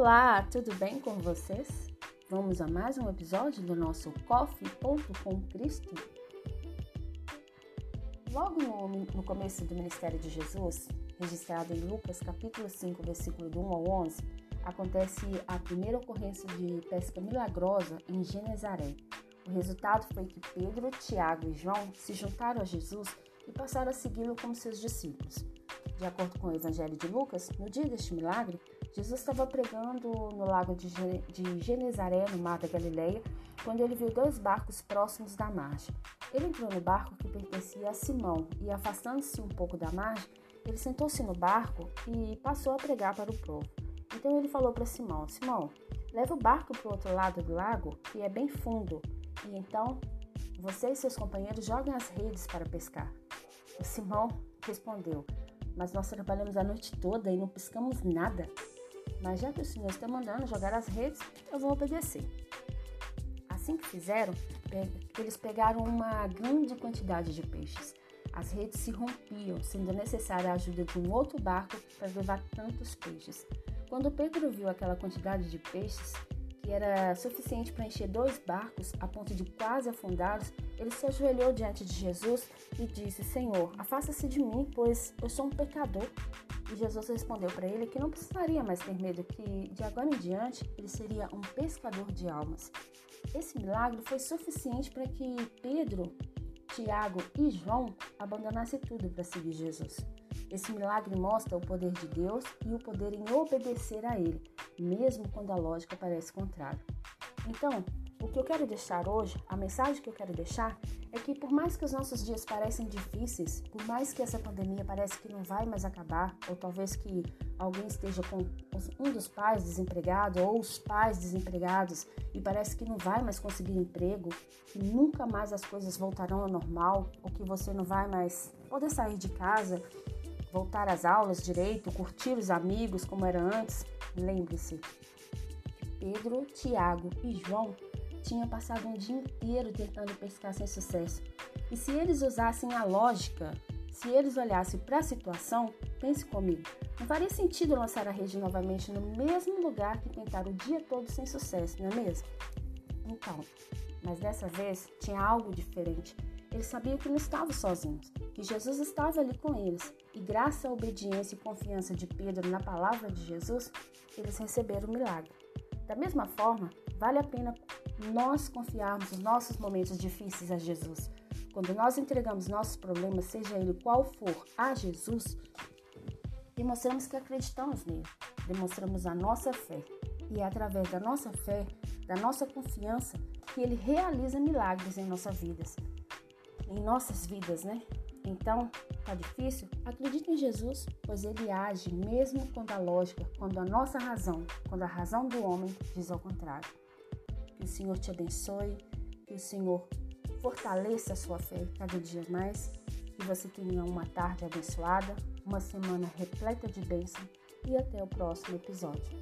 Olá, tudo bem com vocês? Vamos a mais um episódio do nosso Coffee Ponto com Cristo? Logo no, no, começo do ministério de Jesus, registrado em Lucas capítulo 5, versículo do 1 ao 11, acontece a primeira ocorrência de pesca milagrosa em Genezaré. O resultado foi que Pedro, Tiago e João se juntaram a Jesus e passaram a segui-lo como seus discípulos. De acordo com o Evangelho de Lucas, no dia deste milagre, Jesus estava pregando no lago de Genezaré, no mar da Galileia, quando ele viu dois barcos próximos da margem. Ele entrou no barco que pertencia a Simão e, afastando-se um pouco da margem, ele sentou-se no barco e passou a pregar para o povo. Então ele falou para Simão: Simão, leva o barco para o outro lado do lago, que é bem fundo, e então você e seus companheiros joguem as redes para pescar. O Simão respondeu: Mas nós trabalhamos a noite toda e não pescamos nada. Mas já que o Senhor está mandando jogar as redes, eu vou obedecer. Assim que fizeram, eles pegaram uma grande quantidade de peixes. As redes se rompiam, sendo necessária a ajuda de um outro barco para levar tantos peixes. Quando Pedro viu aquela quantidade de peixes, que era suficiente para encher dois barcos a ponto de quase afundá-los, ele se ajoelhou diante de Jesus e disse: Senhor, afasta-se de mim, pois eu sou um pecador. Jesus respondeu para ele que não precisaria mais ter medo, que de agora em diante ele seria um pescador de almas. Esse milagre foi suficiente para que Pedro, Tiago e João abandonassem tudo para seguir Jesus. Esse milagre mostra o poder de Deus e o poder em obedecer a Ele, mesmo quando a lógica parece contrária. Então, o que eu quero deixar hoje, a mensagem que eu quero deixar, é que por mais que os nossos dias parecem difíceis, por mais que essa pandemia parece que não vai mais acabar, ou talvez que alguém esteja com um dos pais desempregado ou os pais desempregados e parece que não vai mais conseguir emprego, que nunca mais as coisas voltarão ao normal, ou que você não vai mais poder sair de casa, voltar às aulas direito, curtir os amigos como era antes, lembre-se. Pedro, Tiago e João tinham passado um dia inteiro tentando pescar sem sucesso. E se eles usassem a lógica, se eles olhassem para a situação, pense comigo, não faria sentido lançar a rede novamente no mesmo lugar que tentaram o dia todo sem sucesso, não é mesmo? Então, mas dessa vez tinha algo diferente. Eles sabiam que não estavam sozinhos, que Jesus estava ali com eles, e graças à obediência e confiança de Pedro na palavra de Jesus, eles receberam o milagre. Da mesma forma, vale a pena nós confiarmos os nossos momentos difíceis a Jesus. Quando nós entregamos nossos problemas, seja ele qual for, a Jesus, demonstramos que acreditamos nele, demonstramos a nossa fé. E é através da nossa fé, da nossa confiança, que ele realiza milagres em nossas vidas. Em nossas vidas, né? Então, tá difícil? Acredite em Jesus, pois ele age mesmo quando a lógica, quando a nossa razão, quando a razão do homem diz ao contrário. Que o Senhor te abençoe, que o Senhor fortaleça a sua fé cada dia mais, que você tenha uma tarde abençoada, uma semana repleta de bênção e até o próximo episódio.